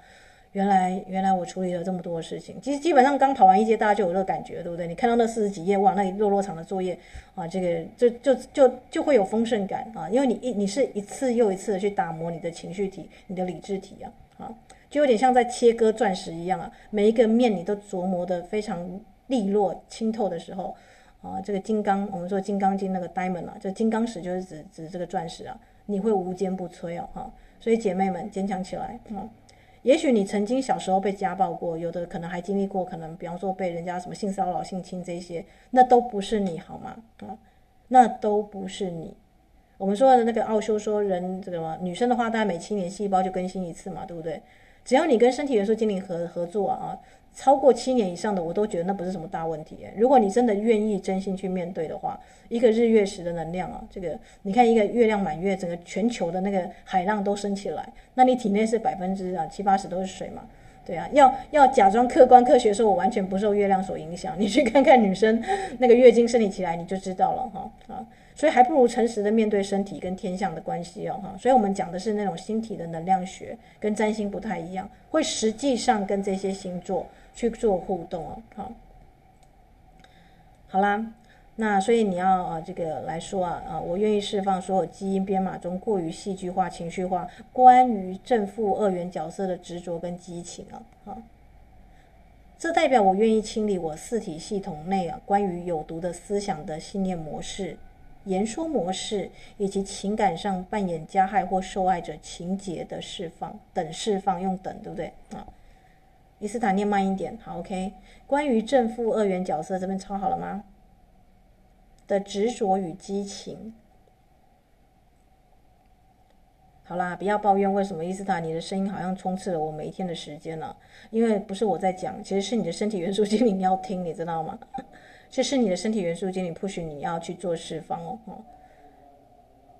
原来原来我处理了这么多的事情，其实基本上刚跑完一阶，大家就有这个感觉，对不对？你看到那四十几页，哇，那里落落长的作业啊，这个就就就就会有丰盛感啊，因为你一你是一次又一次的去打磨你的情绪体、你的理智体啊，啊，就有点像在切割钻石一样啊，每一个面你都琢磨得非常利落、清透的时候啊，这个金刚，我们说金刚经那个 diamond 啊，就金刚石就是指指这个钻石啊，你会无坚不摧哦，哈，所以姐妹们坚强起来啊！也许你曾经小时候被家暴过，有的可能还经历过，可能比方说被人家什么性骚扰、性侵这些，那都不是你好吗？啊，那都不是你。我们说的那个奥修说，人这个什么女生的话，大概每七年细胞就更新一次嘛，对不对？只要你跟身体元素精灵合合作啊。超过七年以上的，我都觉得那不是什么大问题。如果你真的愿意真心去面对的话，一个日月食的能量啊，这个你看一个月亮满月，整个全球的那个海浪都升起来，那你体内是百分之啊七八十都是水嘛？对啊，要要假装客观科学说，我完全不受月亮所影响。你去看看女生那个月经生理起来，你就知道了哈啊。所以还不如诚实的面对身体跟天象的关系哦哈。所以我们讲的是那种星体的能量学，跟占星不太一样，会实际上跟这些星座。去做互动哦，好，好啦，那所以你要啊，这个来说啊啊，我愿意释放所有基因编码中过于戏剧化、情绪化，关于正负二元角色的执着跟激情啊，好，这代表我愿意清理我四体系统内啊关于有毒的思想的信念模式、言说模式，以及情感上扮演加害或受害者情节的释放等释放，用等对不对？啊？伊斯坦念慢一点，好，OK。关于正负二元角色，这边抄好了吗？的执着与激情。好啦，不要抱怨为什么伊斯塔你的声音好像充斥了我每一天的时间了。因为不是我在讲，其实是你的身体元素精灵要听，你知道吗？这是你的身体元素精灵 push 你要去做释放哦，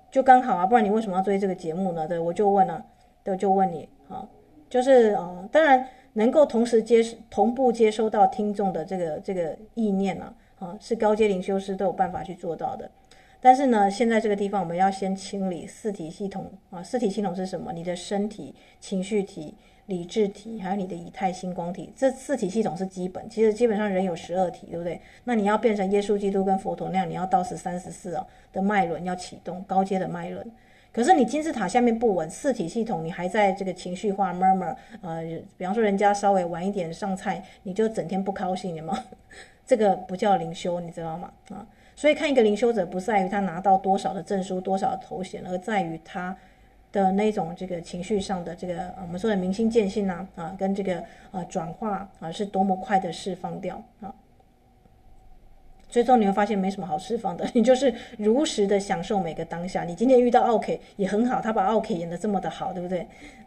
就刚好啊，不然你为什么要做这个节目呢？对，我就问了，对，就问你，好，就是啊，当然。能够同时接同步接收到听众的这个这个意念呢，啊，是高阶灵修师都有办法去做到的。但是呢，现在这个地方我们要先清理四体系统啊，四体系统是什么？你的身体、情绪体、理智体，还有你的以太星光体，这四体系统是基本。其实基本上人有十二体，对不对？那你要变成耶稣基督跟佛陀那样，你要到十三十四哦的脉轮要启动高阶的脉轮。可是你金字塔下面不稳，四体系统你还在这个情绪化 murmur，呃，比方说人家稍微晚一点上菜，你就整天不高兴，你吗？这个不叫灵修，你知道吗？啊，所以看一个灵修者不在于他拿到多少的证书、多少的头衔，而在于他的那种这个情绪上的这个我们说的明心见性啊，啊，跟这个呃转化啊是多么快的释放掉啊。最终你会发现没什么好释放的，你就是如实的享受每个当下。你今天遇到奥 K 也很好，他把奥 K 演的这么的好，对不对？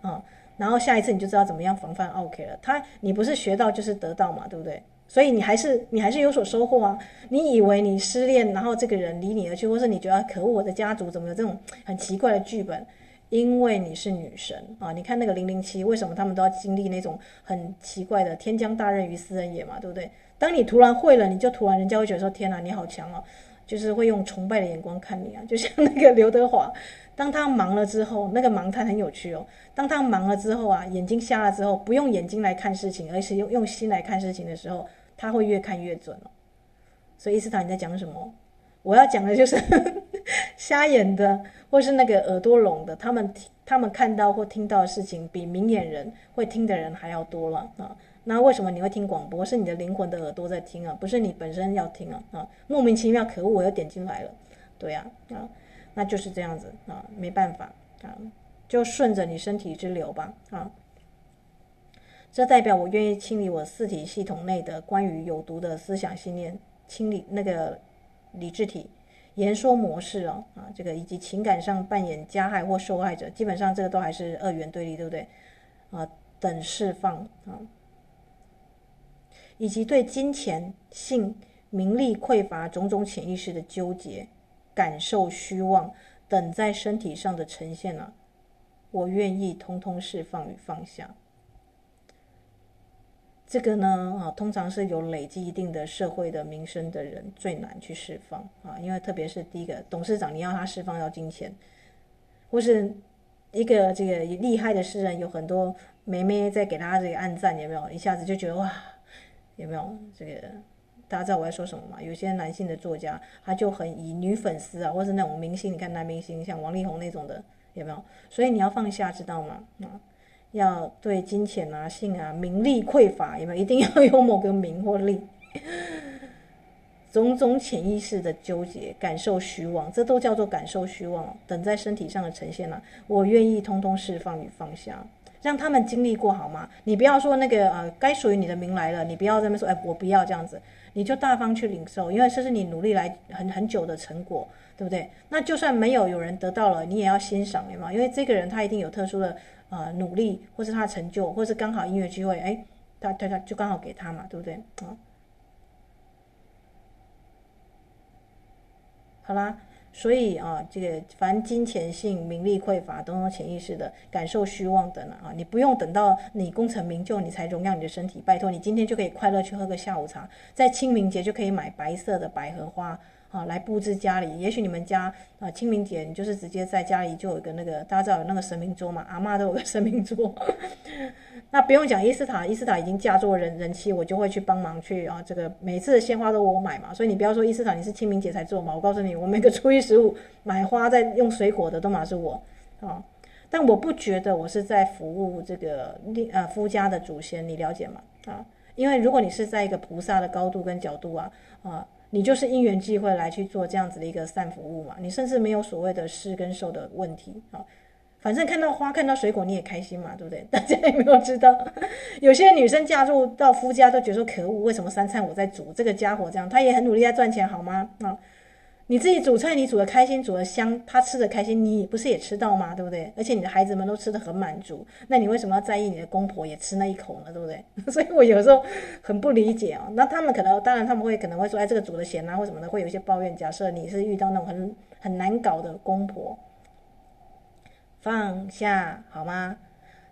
啊、嗯，然后下一次你就知道怎么样防范奥 K 了。他你不是学到就是得到嘛，对不对？所以你还是你还是有所收获啊。你以为你失恋，然后这个人离你而去，或是你觉得可恶，我的家族怎么有这种很奇怪的剧本？因为你是女神啊！你看那个零零七，为什么他们都要经历那种很奇怪的天将大任于斯人也嘛，对不对？当你突然会了，你就突然人家会觉得说：天哪，你好强哦！就是会用崇拜的眼光看你啊，就像那个刘德华，当他忙了之后，那个忙他很有趣哦。当他忙了之后啊，眼睛瞎了之后，不用眼睛来看事情，而是用用心来看事情的时候，他会越看越准哦。所以伊斯塔你在讲什么？我要讲的就是 瞎眼的，或是那个耳朵聋的，他们他们看到或听到的事情，比明眼人会听的人还要多了啊。那为什么你会听广播？是你的灵魂的耳朵在听啊，不是你本身要听啊啊！莫名其妙，可恶，我又点进来了，对呀啊，啊，那就是这样子啊，没办法啊，就顺着你身体之流吧啊。这代表我愿意清理我四体系统内的关于有毒的思想信念，清理那个理智体、言说模式啊啊，这个以及情感上扮演加害或受害者，基本上这个都还是二元对立，对不对？啊，等释放啊。以及对金钱、性、名利匮乏种种潜意识的纠结、感受虚妄等在身体上的呈现啊，我愿意通通释放与放下。这个呢啊，通常是有累积一定的社会的名声的人最难去释放啊，因为特别是第一个董事长，你要他释放要金钱，或是一个这个厉害的诗人，有很多妹妹在给他这个按赞，有没有？一下子就觉得哇。有没有这个？大家知道我在说什么吗？有些男性的作家，他就很以女粉丝啊，或是那种明星，你看男明星像王力宏那种的，有没有？所以你要放下，知道吗？啊，要对金钱啊、性啊、名利匮乏，有没有？一定要有某个名或利，种种潜意识的纠结、感受虚妄，这都叫做感受虚妄，等在身体上的呈现了、啊，我愿意通通释放与放下。让他们经历过好吗？你不要说那个呃，该属于你的名来了，你不要这么说，哎，我不要这样子，你就大方去领受，因为这是你努力来很很久的成果，对不对？那就算没有有人得到了，你也要欣赏，对吗？因为这个人他一定有特殊的呃努力，或是他成就，或是刚好音乐机会，哎，他他他就刚好给他嘛，对不对？啊，好啦。所以啊，这个凡金钱性、名利匮乏，都有潜意识的感受虚妄等啊，你不用等到你功成名就，你才荣耀你的身体。拜托，你今天就可以快乐去喝个下午茶，在清明节就可以买白色的百合花啊来布置家里。也许你们家啊清明节你就是直接在家里就有一个那个，大家知道有那个神明桌嘛，阿嬷都有个神明桌。那不用讲，伊斯塔，伊斯塔已经嫁作人人妻，我就会去帮忙去啊。这个每次的鲜花都我买嘛，所以你不要说伊斯塔你是清明节才做嘛。我告诉你，我每个初一十五买花在用水果的都嘛是我啊。但我不觉得我是在服务这个呃夫家的祖先，你了解吗？啊，因为如果你是在一个菩萨的高度跟角度啊啊，你就是因缘际会来去做这样子的一个善服务嘛，你甚至没有所谓的施跟受的问题啊。反正看到花，看到水果，你也开心嘛，对不对？大家有没有知道？有些女生嫁入到夫家，都觉得可恶，为什么三餐我在煮？这个家伙这样，他也很努力在赚钱，好吗？啊，你自己煮菜，你煮的开心，煮的香，他吃的开心，你不是也吃到吗？对不对？而且你的孩子们都吃的很满足，那你为什么要在意你的公婆也吃那一口呢？对不对？所以我有时候很不理解啊。那他们可能，当然他们会可能会说，哎，这个煮的咸啊，或什么的，会有一些抱怨。假设你是遇到那种很很难搞的公婆。放下好吗？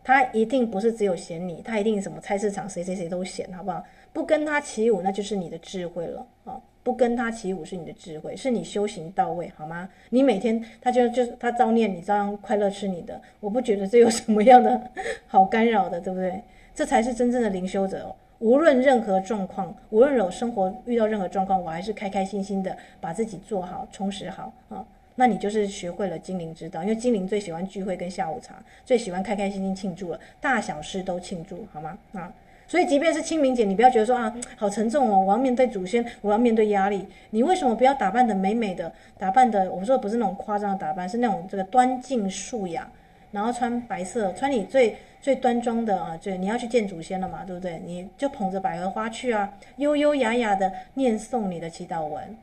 他一定不是只有嫌你，他一定什么菜市场谁谁谁都嫌，好不好？不跟他起舞，那就是你的智慧了啊！不跟他起舞是你的智慧，是你修行到位，好吗？你每天他就就是他照念你，照样快乐吃你的，我不觉得这有什么样的 好干扰的，对不对？这才是真正的灵修者哦。无论任何状况，无论有生活遇到任何状况，我还是开开心心的把自己做好，充实好啊。那你就是学会了精灵之道，因为精灵最喜欢聚会跟下午茶，最喜欢开开心心庆祝了，大小事都庆祝，好吗？啊，所以即便是清明节，你不要觉得说啊，好沉重哦，我要面对祖先，我要面对压力。你为什么不要打扮得美美的？打扮的，我说的不是那种夸张的打扮，是那种这个端静素雅，然后穿白色，穿你最最端庄的啊，就你要去见祖先了嘛，对不对？你就捧着百合花去啊，优优雅雅的念诵你的祈祷文，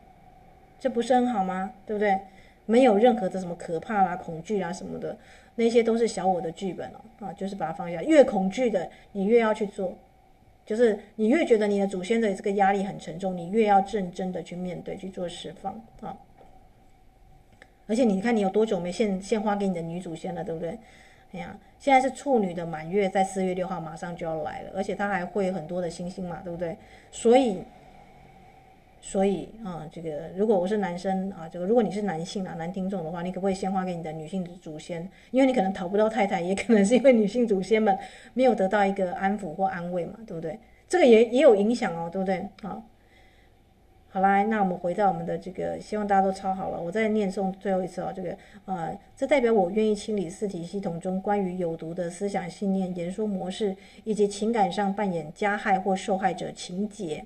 这不是很好吗？对不对？没有任何的什么可怕啦、恐惧啊什么的，那些都是小我的剧本哦，啊，就是把它放下。越恐惧的，你越要去做，就是你越觉得你的祖先的这个压力很沉重，你越要认真的去面对，去做释放啊。而且你看，你有多久没献献花给你的女祖先了，对不对？哎呀，现在是处女的满月，在四月六号马上就要来了，而且它还会很多的星星嘛，对不对？所以。所以啊，这个如果我是男生啊，这个如果你是男性啊，男听众的话，你可不可以先花给你的女性祖先？因为你可能讨不到太太，也可能是因为女性祖先们没有得到一个安抚或安慰嘛，对不对？这个也也有影响哦，对不对？好，好啦，那我们回到我们的这个，希望大家都抄好了。我再念诵最后一次哦，这个啊，这代表我愿意清理四体系统中关于有毒的思想、信念、言说模式以及情感上扮演加害或受害者情节。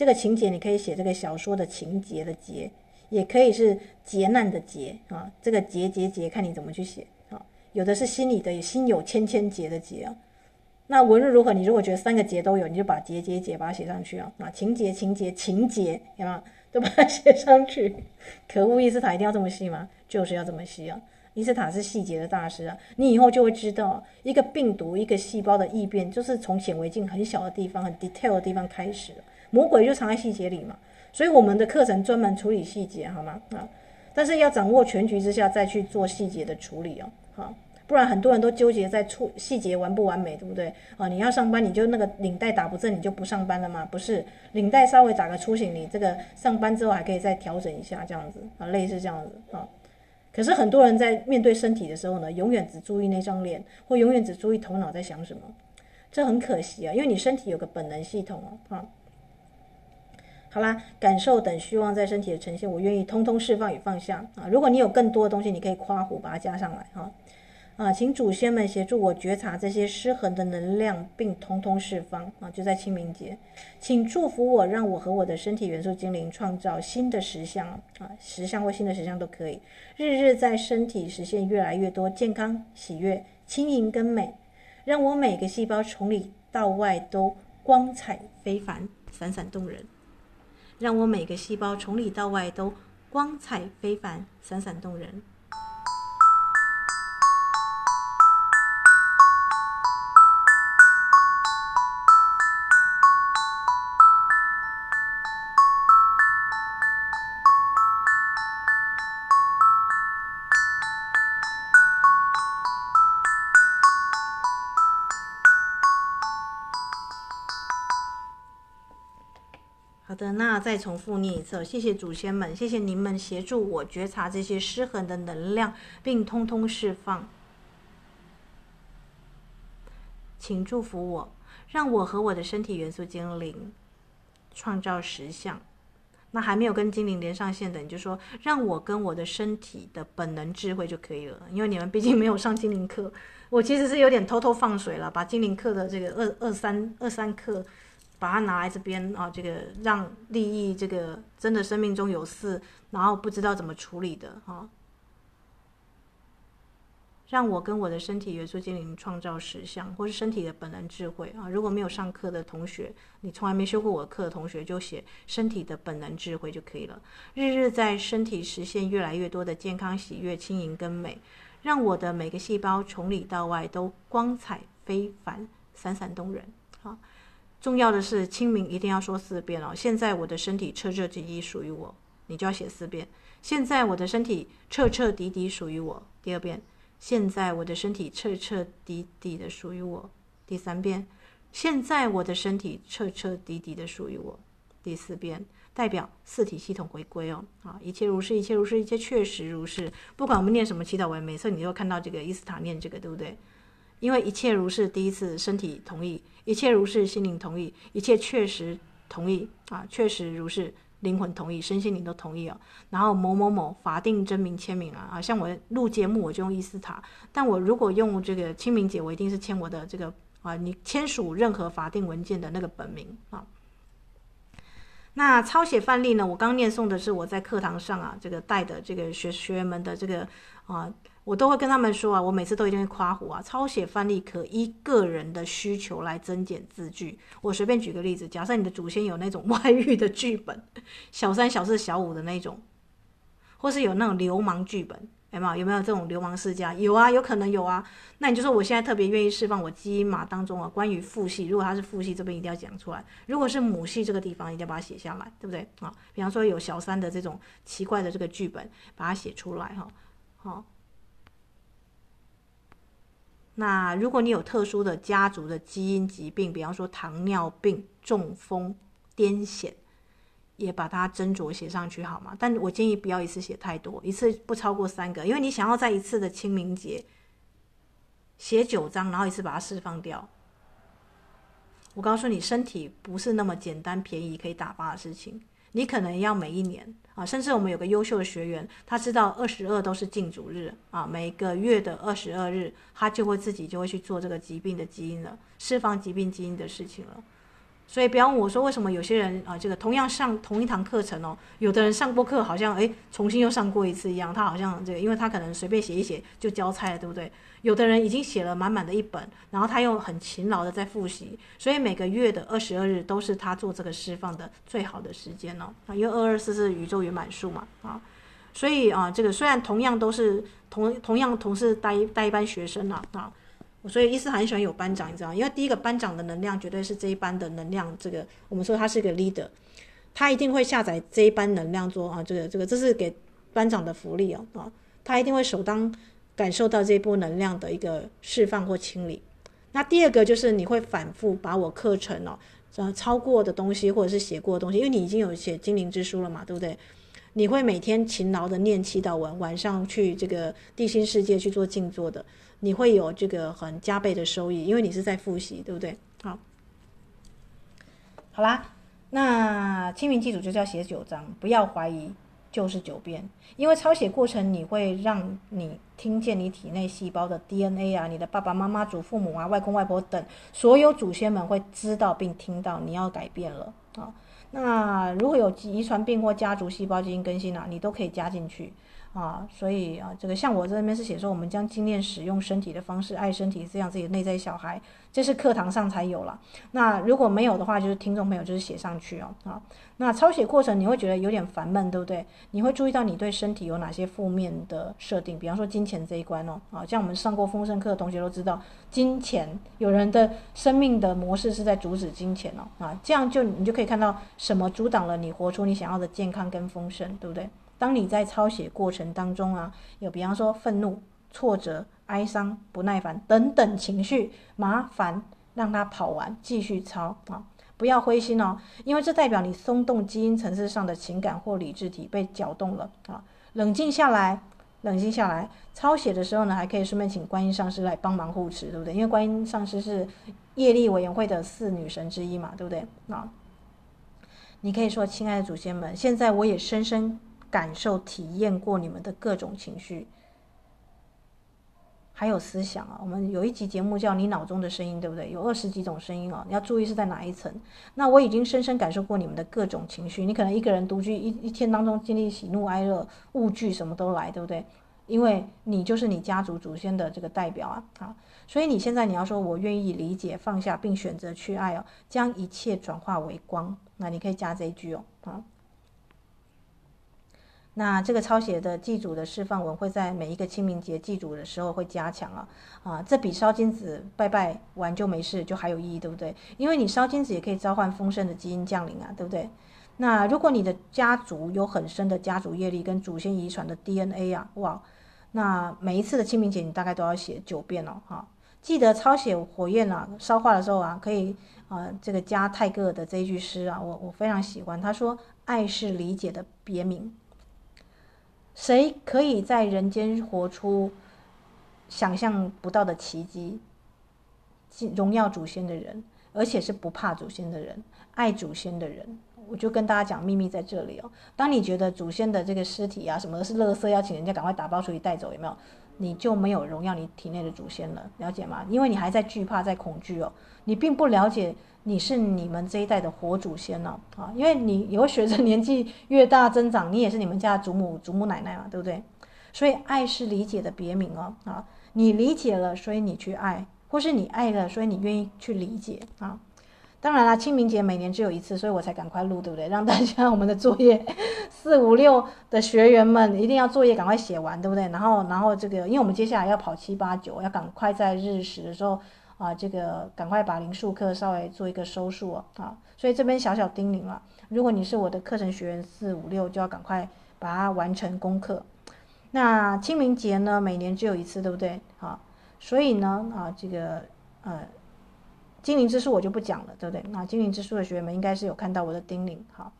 这个情节你可以写这个小说的情节的节，也可以是劫难的劫啊。这个劫劫劫，看你怎么去写啊。有的是心里的，心有千千结的结啊。那无论如何，你如果觉得三个节都有，你就把结结节把它写上去啊。啊，情节情节情节，有吗？都把它写上去。可恶，伊斯塔一定要这么细吗？就是要这么细啊。伊斯塔是细节的大师啊。你以后就会知道，一个病毒，一个细胞的异变，就是从显微镜很小的地方、很 detail 的地方开始。魔鬼就藏在细节里嘛，所以我们的课程专门处理细节，好吗？啊，但是要掌握全局之下再去做细节的处理哦，好，不然很多人都纠结在处细节完不完美，对不对？啊，你要上班你就那个领带打不正，你就不上班了吗？不是，领带稍微打个粗形，你这个上班之后还可以再调整一下，这样子啊，类似这样子啊。可是很多人在面对身体的时候呢，永远只注意那张脸，或永远只注意头脑在想什么，这很可惜啊，因为你身体有个本能系统哦，啊。好啦，感受等虚妄在身体的呈现，我愿意通通释放与放下啊！如果你有更多的东西，你可以夸胡把它加上来哈啊！请祖先们协助我觉察这些失衡的能量，并通通释放啊！就在清明节，请祝福我，让我和我的身体元素精灵创造新的实相啊！实相或新的实相都可以，日日在身体实现越来越多健康、喜悦、轻盈跟美，让我每个细胞从里到外都光彩非凡、闪闪动人。让我每个细胞从里到外都光彩非凡、闪闪动人。的那再重复念一次，谢谢祖先们，谢谢您们协助我觉察这些失衡的能量，并通通释放。请祝福我，让我和我的身体元素精灵创造实相。那还没有跟精灵连上线的，你就说让我跟我的身体的本能智慧就可以了，因为你们毕竟没有上精灵课。我其实是有点偷偷放水了，把精灵课的这个二二三二三课。把它拿来这边啊，这个让利益这个真的生命中有事，然后不知道怎么处理的啊，让我跟我的身体元素精灵创造实相，或是身体的本能智慧啊。如果没有上课的同学，你从来没修过我的课的同学，就写身体的本能智慧就可以了。日日在身体实现越来越多的健康、喜悦、轻盈跟美，让我的每个细胞从里到外都光彩非凡、闪闪动人。好。重要的是清明一定要说四遍哦。现在我的身体彻彻底底属于我，你就要写四遍。现在我的身体彻彻底底属于我，第二遍。现在我的身体彻彻底底的属于我，第三遍。现在我的身体彻彻底底的属于我，第四遍。代表四体系统回归哦，啊，一切如是，一切如是，一切确实如是。不管我们念什么祈祷文，每次你都看到这个伊斯塔念这个，对不对？因为一切如是，第一次身体同意；一切如是，心灵同意；一切确实同意啊，确实如是，灵魂同意，身心灵都同意啊。然后某某某法定真名签名啊，啊，像我录节目我就用伊斯塔，但我如果用这个清明节，我一定是签我的这个啊，你签署任何法定文件的那个本名啊。那抄写范例呢？我刚念诵的是我在课堂上啊，这个带的这个学学员们的这个啊。我都会跟他们说啊，我每次都一定会夸胡啊。抄写范例可依个人的需求来增减字句。我随便举个例子，假设你的祖先有那种外遇的剧本，小三、小四、小五的那种，或是有那种流氓剧本，有没有？有没有这种流氓世家？有啊，有可能有啊。那你就说我现在特别愿意释放我基因码当中啊，关于父系，如果他是父系，这边一定要讲出来；如果是母系，这个地方一定要把它写下来，对不对啊？比方说有小三的这种奇怪的这个剧本，把它写出来哈，好。那如果你有特殊的家族的基因疾病，比方说糖尿病、中风、癫痫，也把它斟酌写上去好吗？但我建议不要一次写太多，一次不超过三个，因为你想要在一次的清明节写九张，然后一次把它释放掉。我告诉你，身体不是那么简单便宜可以打发的事情，你可能要每一年啊，甚至我们有个优秀的学员，他知道二十二都是禁主日啊，每个月的二十二日，他就会自己就会去做这个疾病的基因了，释放疾病基因的事情了。所以不要问我说，为什么有些人啊，这个同样上同一堂课程哦，有的人上过课好像诶重新又上过一次一样，他好像这个，因为他可能随便写一写就交差了，对不对？有的人已经写了满满的一本，然后他又很勤劳的在复习，所以每个月的二十二日都是他做这个释放的最好的时间哦啊，因为二二四是宇宙圆满数嘛啊，所以啊，这个虽然同样都是同同样同是带带一班学生啊啊。所以伊斯很喜欢有班长，你知道，因为第一个班长的能量绝对是这一班的能量。这个我们说他是一个 leader，他一定会下载这一班能量做啊，这个这个这是给班长的福利哦啊，他一定会首当感受到这一波能量的一个释放或清理。那第二个就是你会反复把我课程哦，呃抄过的东西或者是写过的东西，因为你已经有写精灵之书了嘛，对不对？你会每天勤劳的念祈祷文，晚上去这个地心世界去做静坐的。你会有这个很加倍的收益，因为你是在复习，对不对？好，好啦，那清明祭祖就是要写九章，不要怀疑，就是九遍。因为抄写过程，你会让你听见你体内细胞的 DNA 啊，你的爸爸妈妈、祖父母啊、外公外婆等所有祖先们会知道并听到你要改变了啊。那如果有遗传病或家族细胞基因更新啊，你都可以加进去。啊，所以啊，这个像我这边是写说，我们将经验使用身体的方式爱身体，滋养自己的内在小孩，这是课堂上才有了。那如果没有的话，就是听众朋友就是写上去哦。啊，那抄写过程你会觉得有点烦闷，对不对？你会注意到你对身体有哪些负面的设定，比方说金钱这一关哦。啊，像我们上过丰盛课的同学都知道，金钱有人的生命的模式是在阻止金钱哦。啊，这样就你就可以看到什么阻挡了你活出你想要的健康跟丰盛，对不对？当你在抄写过程当中啊，有比方说愤怒、挫折、哀伤、不耐烦等等情绪，麻烦让它跑完，继续抄啊，不要灰心哦，因为这代表你松动基因层次上的情感或理智体被搅动了啊。冷静下来，冷静下来，抄写的时候呢，还可以顺便请观音上师来帮忙护持，对不对？因为观音上师是业力委员会的四女神之一嘛，对不对？啊，你可以说，亲爱的祖先们，现在我也深深。感受、体验过你们的各种情绪，还有思想啊。我们有一集节目叫《你脑中的声音》，对不对？有二十几种声音哦，你要注意是在哪一层。那我已经深深感受过你们的各种情绪。你可能一个人独居一一天当中经历喜怒哀乐、物剧什么都来，对不对？因为你就是你家族祖先的这个代表啊，啊，所以你现在你要说我愿意理解、放下，并选择去爱哦，将一切转化为光。那你可以加这一句哦，啊。那这个抄写的祭祖的释放文会在每一个清明节祭祖的时候会加强啊啊，这比烧金子拜拜完就没事就还有意义，对不对？因为你烧金子也可以召唤丰盛的基因降临啊，对不对？那如果你的家族有很深的家族业力跟祖先遗传的 DNA 啊，哇，那每一次的清明节你大概都要写九遍哦，哈，记得抄写火焰啊烧化的时候啊，可以啊这个加泰戈尔的这一句诗啊，我我非常喜欢，他说爱是理解的别名。谁可以在人间活出想象不到的奇迹？荣耀祖先的人，而且是不怕祖先的人，爱祖先的人。我就跟大家讲秘密在这里哦。当你觉得祖先的这个尸体啊，什么是垃圾，要请人家赶快打包出去带走，有没有？你就没有荣耀你体内的祖先了，了解吗？因为你还在惧怕，在恐惧哦，你并不了解。你是你们这一代的活祖先呢，啊，因为你也会随着年纪越大增长，你也是你们家祖母、祖母奶奶嘛，对不对？所以爱是理解的别名哦，啊，你理解了，所以你去爱，或是你爱了，所以你愿意去理解啊。当然啦，清明节每年只有一次，所以我才赶快录，对不对？让大家我们的作业 四五六的学员们一定要作业赶快写完，对不对？然后，然后这个，因为我们接下来要跑七八九，要赶快在日食的时候。啊，这个赶快把零数课稍微做一个收束啊！所以这边小小叮咛了，如果你是我的课程学员四五六，就要赶快把它完成功课。那清明节呢，每年只有一次，对不对？啊，所以呢，啊，这个呃，精灵之书我就不讲了，对不对？那精灵之书的学员们应该是有看到我的叮咛，好。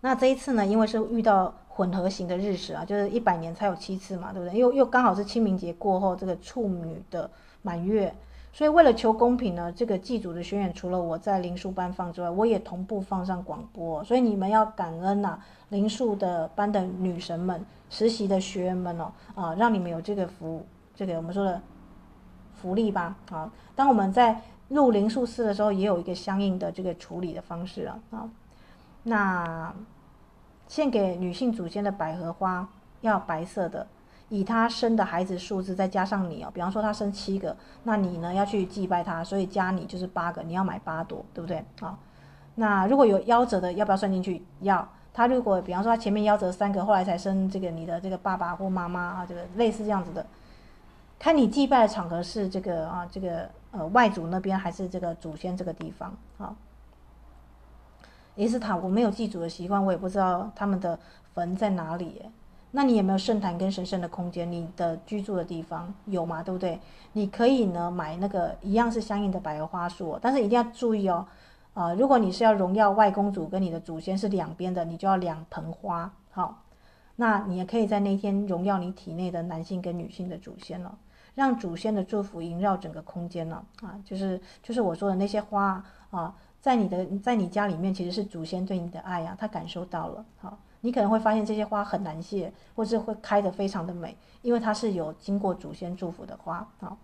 那这一次呢，因为是遇到混合型的日食啊，就是一百年才有七次嘛，对不对？又又刚好是清明节过后这个处女的满月，所以为了求公平呢，这个祭祖的宣言除了我在灵数班放之外，我也同步放上广播，所以你们要感恩呐、灵数的班的女神们、实习的学员们哦，啊，让你们有这个服务，这个我们说的福利吧，啊，当我们在入灵数寺的时候，也有一个相应的这个处理的方式啊，啊。那献给女性祖先的百合花要白色的，以她生的孩子数字再加上你哦，比方说她生七个，那你呢要去祭拜她，所以加你就是八个，你要买八朵，对不对？啊，那如果有夭折的，要不要算进去？要。他如果比方说他前面夭折三个，后来才生这个你的这个爸爸或妈妈啊，这个类似这样子的，看你祭拜的场合是这个啊，这个呃外祖那边还是这个祖先这个地方啊。伊斯塔，我没有祭祖的习惯，我也不知道他们的坟在哪里。那你有没有圣坛跟神圣的空间？你的居住的地方有吗？对不对？你可以呢买那个一样是相应的百合花束，但是一定要注意哦，啊、如果你是要荣耀外公主跟你的祖先是两边的，你就要两盆花。好，那你也可以在那天荣耀你体内的男性跟女性的祖先了，让祖先的祝福萦绕整个空间了啊，就是就是我说的那些花啊。在你的在你家里面，其实是祖先对你的爱啊，他感受到了。好，你可能会发现这些花很难谢，或是会开得非常的美，因为它是有经过祖先祝福的花。好，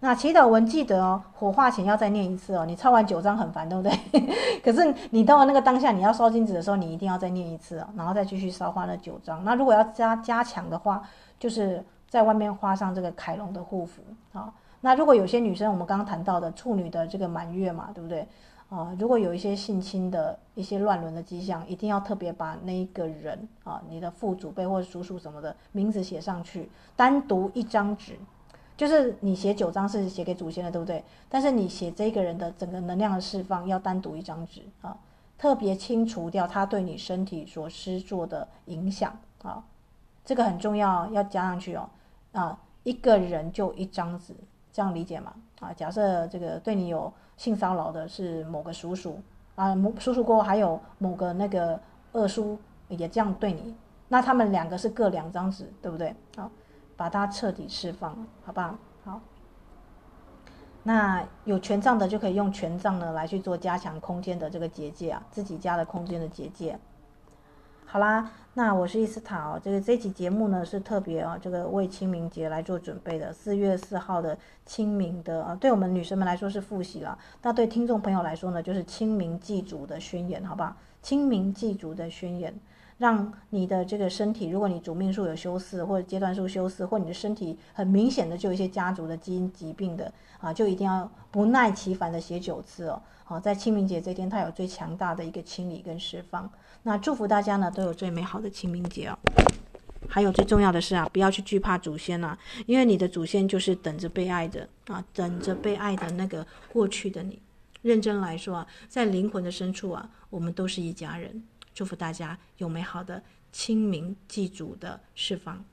那祈祷文记得哦，火化前要再念一次哦。你抄完九章很烦，对不对？可是你到了那个当下，你要烧金纸的时候，你一定要再念一次哦，然后再继续烧花那九章。那如果要加加强的话，就是在外面画上这个凯龙的护符。好，那如果有些女生，我们刚刚谈到的处女的这个满月嘛，对不对？啊，如果有一些性侵的一些乱伦的迹象，一定要特别把那一个人啊，你的父祖辈或者叔叔什么的名字写上去，单独一张纸，就是你写九张是写给祖先的，对不对？但是你写这个人的整个能量的释放，要单独一张纸啊，特别清除掉他对你身体所施作的影响啊，这个很重要，要加上去哦。啊，一个人就一张纸，这样理解吗？啊，假设这个对你有。性骚扰的是某个叔叔啊，某叔叔过后还有某个那个二叔也这样对你，那他们两个是各两张纸，对不对？好，把它彻底释放，好不好？好，那有权杖的就可以用权杖呢来去做加强空间的这个结界啊，自己家的空间的结界。好啦，那我是伊斯塔哦。这个这期节目呢是特别啊，这个为清明节来做准备的。四月四号的清明的啊，对我们女生们来说是复习了。那对听众朋友来说呢，就是清明祭祖的宣言，好不好？清明祭祖的宣言，让你的这个身体，如果你主命数有修四或者阶段数修四，或你的身体很明显的就有一些家族的基因疾病的啊，就一定要不耐其烦的写九次哦。好，在清明节这天，它有最强大的一个清理跟释放。那祝福大家呢，都有最美好的清明节哦。还有最重要的是啊，不要去惧怕祖先呐，因为你的祖先就是等着被爱的啊，等着被爱的那个过去的你。认真来说啊，在灵魂的深处啊，我们都是一家人。祝福大家有美好的清明祭祖的释放。